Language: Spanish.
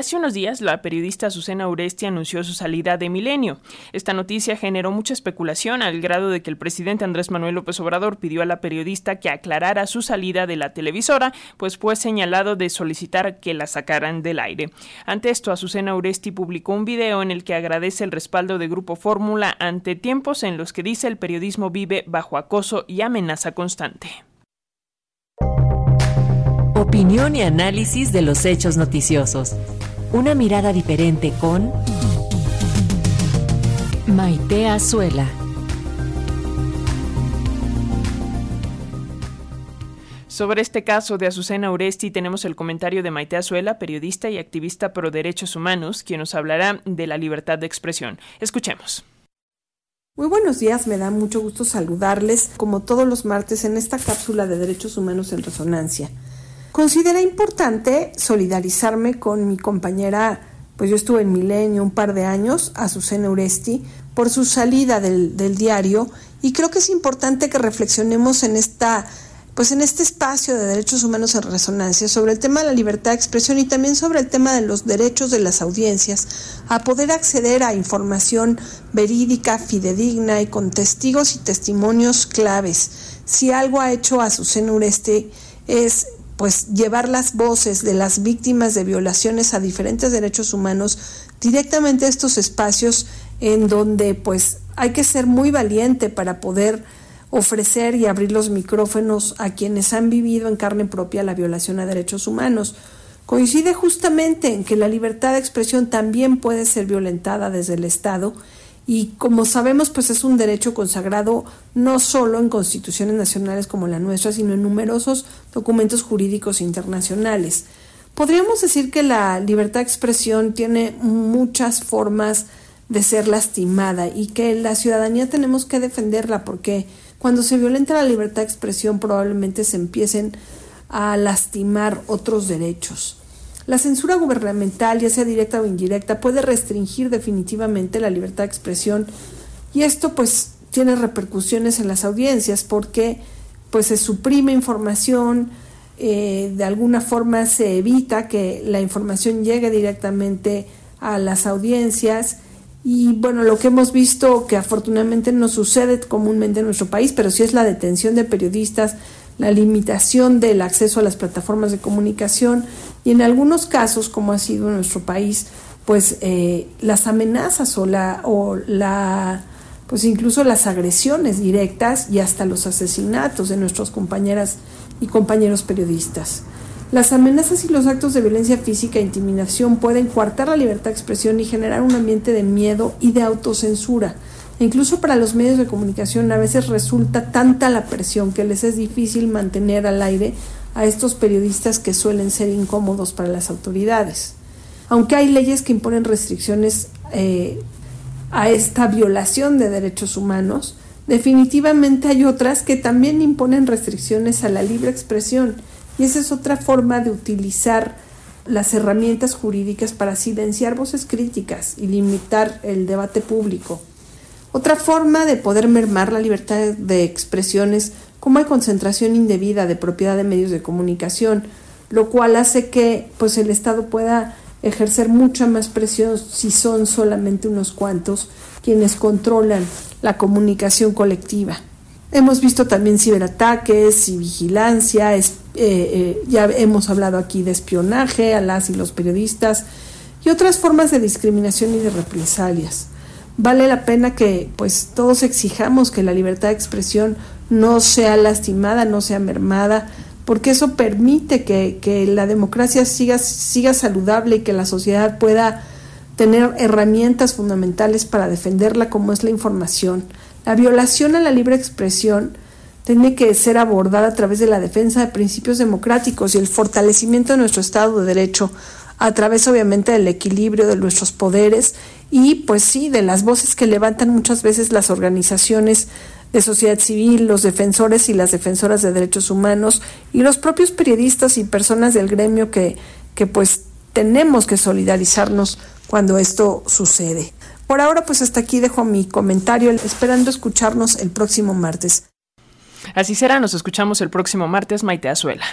Hace unos días, la periodista Azucena Uresti anunció su salida de Milenio. Esta noticia generó mucha especulación al grado de que el presidente Andrés Manuel López Obrador pidió a la periodista que aclarara su salida de la televisora, pues fue señalado de solicitar que la sacaran del aire. Ante esto, Azucena Uresti publicó un video en el que agradece el respaldo de Grupo Fórmula ante tiempos en los que dice el periodismo vive bajo acoso y amenaza constante. Opinión y análisis de los hechos noticiosos. Una mirada diferente con Maite Azuela. Sobre este caso de Azucena Uresti tenemos el comentario de Maite Azuela, periodista y activista pro derechos humanos, quien nos hablará de la libertad de expresión. Escuchemos. Muy buenos días, me da mucho gusto saludarles como todos los martes en esta cápsula de derechos humanos en resonancia. Considera importante solidarizarme con mi compañera, pues yo estuve en Milenio un par de años, Azucena Uresti, por su salida del, del diario y creo que es importante que reflexionemos en esta pues en este espacio de derechos humanos en resonancia sobre el tema de la libertad de expresión y también sobre el tema de los derechos de las audiencias a poder acceder a información verídica, fidedigna y con testigos y testimonios claves. Si algo ha hecho Azucena Uresti es pues llevar las voces de las víctimas de violaciones a diferentes derechos humanos directamente a estos espacios en donde pues hay que ser muy valiente para poder ofrecer y abrir los micrófonos a quienes han vivido en carne propia la violación a derechos humanos. Coincide justamente en que la libertad de expresión también puede ser violentada desde el Estado y como sabemos pues es un derecho consagrado no solo en constituciones nacionales como la nuestra, sino en numerosos documentos jurídicos internacionales. Podríamos decir que la libertad de expresión tiene muchas formas de ser lastimada y que la ciudadanía tenemos que defenderla porque cuando se violenta la libertad de expresión probablemente se empiecen a lastimar otros derechos. La censura gubernamental, ya sea directa o indirecta, puede restringir definitivamente la libertad de expresión. Y esto pues tiene repercusiones en las audiencias porque pues se suprime información, eh, de alguna forma se evita que la información llegue directamente a las audiencias. Y bueno, lo que hemos visto que afortunadamente no sucede comúnmente en nuestro país, pero sí es la detención de periodistas, la limitación del acceso a las plataformas de comunicación y en algunos casos, como ha sido en nuestro país, pues eh, las amenazas o la, o la, pues incluso las agresiones directas y hasta los asesinatos de nuestras compañeras y compañeros periodistas. Las amenazas y los actos de violencia física e intimidación pueden coartar la libertad de expresión y generar un ambiente de miedo y de autocensura incluso para los medios de comunicación a veces resulta tanta la presión que les es difícil mantener al aire a estos periodistas que suelen ser incómodos para las autoridades. Aunque hay leyes que imponen restricciones eh, a esta violación de derechos humanos, definitivamente hay otras que también imponen restricciones a la libre expresión y esa es otra forma de utilizar las herramientas jurídicas para silenciar voces críticas y limitar el debate público. Otra forma de poder mermar la libertad de expresión es como hay concentración indebida de propiedad de medios de comunicación, lo cual hace que pues el Estado pueda ejercer mucha más presión si son solamente unos cuantos quienes controlan la comunicación colectiva. Hemos visto también ciberataques y vigilancia, eh, eh, ya hemos hablado aquí de espionaje a las y los periodistas y otras formas de discriminación y de represalias vale la pena que pues todos exijamos que la libertad de expresión no sea lastimada, no sea mermada, porque eso permite que, que la democracia siga, siga saludable y que la sociedad pueda tener herramientas fundamentales para defenderla como es la información. La violación a la libre expresión tiene que ser abordada a través de la defensa de principios democráticos y el fortalecimiento de nuestro Estado de Derecho, a través obviamente del equilibrio de nuestros poderes y pues sí, de las voces que levantan muchas veces las organizaciones de sociedad civil, los defensores y las defensoras de derechos humanos y los propios periodistas y personas del gremio que, que pues tenemos que solidarizarnos cuando esto sucede. Por ahora pues hasta aquí dejo mi comentario, esperando escucharnos el próximo martes. Así será, nos escuchamos el próximo martes, Maite Azuela.